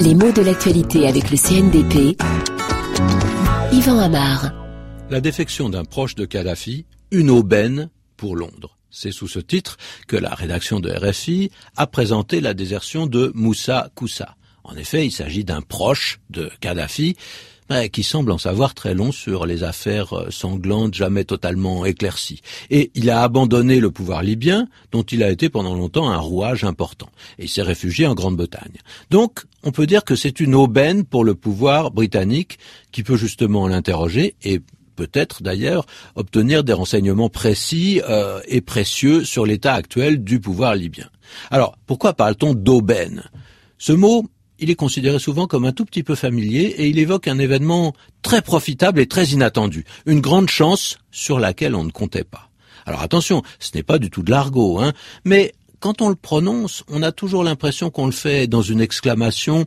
Les mots de l'actualité avec le CNDP. Yvan Amar. La défection d'un proche de Kadhafi, une aubaine pour Londres. C'est sous ce titre que la rédaction de RFI a présenté la désertion de Moussa Koussa. En effet, il s'agit d'un proche de Kadhafi qui semble en savoir très long sur les affaires euh, sanglantes jamais totalement éclaircies. Et il a abandonné le pouvoir libyen, dont il a été pendant longtemps un rouage important. Et s'est réfugié en Grande-Bretagne. Donc, on peut dire que c'est une aubaine pour le pouvoir britannique qui peut justement l'interroger et peut-être d'ailleurs obtenir des renseignements précis euh, et précieux sur l'état actuel du pouvoir libyen. Alors, pourquoi parle-t-on d'aubaine? Ce mot il est considéré souvent comme un tout petit peu familier et il évoque un événement très profitable et très inattendu, une grande chance sur laquelle on ne comptait pas. Alors attention, ce n'est pas du tout de l'argot, hein, mais quand on le prononce, on a toujours l'impression qu'on le fait dans une exclamation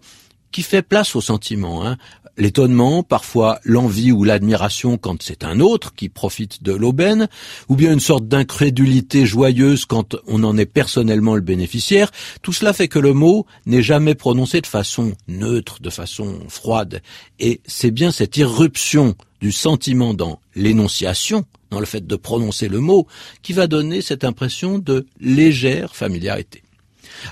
qui fait place au sentiment. Hein l'étonnement, parfois l'envie ou l'admiration quand c'est un autre qui profite de l'aubaine, ou bien une sorte d'incrédulité joyeuse quand on en est personnellement le bénéficiaire, tout cela fait que le mot n'est jamais prononcé de façon neutre, de façon froide. Et c'est bien cette irruption du sentiment dans l'énonciation, dans le fait de prononcer le mot, qui va donner cette impression de légère familiarité.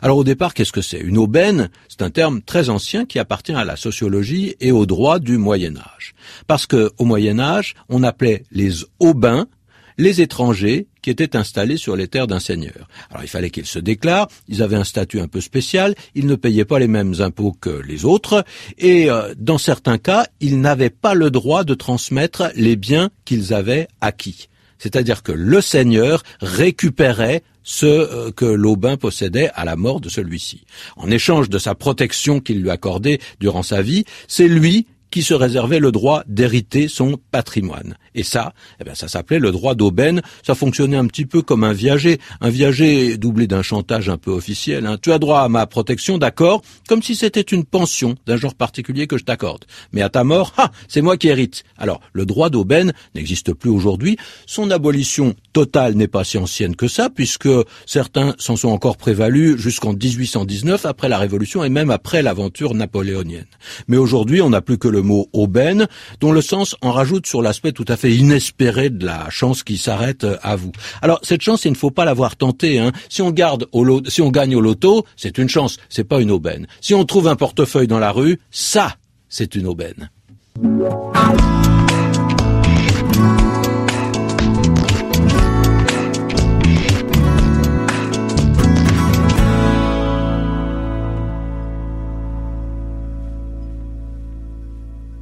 Alors au départ, qu'est-ce que c'est? Une aubaine, c'est un terme très ancien qui appartient à la sociologie et au droit du Moyen Âge. Parce que au Moyen Âge, on appelait les aubains les étrangers qui étaient installés sur les terres d'un seigneur. Alors il fallait qu'ils se déclarent, ils avaient un statut un peu spécial, ils ne payaient pas les mêmes impôts que les autres, et euh, dans certains cas, ils n'avaient pas le droit de transmettre les biens qu'ils avaient acquis. C'est-à-dire que le seigneur récupérait ce euh, que l'Aubin possédait à la mort de celui-ci. En échange de sa protection qu'il lui accordait durant sa vie, c'est lui qui se réservait le droit d'hériter son patrimoine. Et ça, eh bien, ça s'appelait le droit d'aubaine. Ça fonctionnait un petit peu comme un viager. Un viager doublé d'un chantage un peu officiel. Hein. Tu as droit à ma protection, d'accord, comme si c'était une pension d'un genre particulier que je t'accorde. Mais à ta mort, ha, c'est moi qui hérite. Alors, le droit d'aubaine n'existe plus aujourd'hui. Son abolition totale n'est pas si ancienne que ça, puisque certains s'en sont encore prévalus jusqu'en 1819, après la Révolution et même après l'aventure napoléonienne. Mais aujourd'hui, on n'a plus que mot aubaine, dont le sens en rajoute sur l'aspect tout à fait inespéré de la chance qui s'arrête à vous. Alors cette chance, il ne faut pas l'avoir tentée. Hein. Si on garde au lot, si on gagne au loto, c'est une chance, c'est pas une aubaine. Si on trouve un portefeuille dans la rue, ça, c'est une aubaine.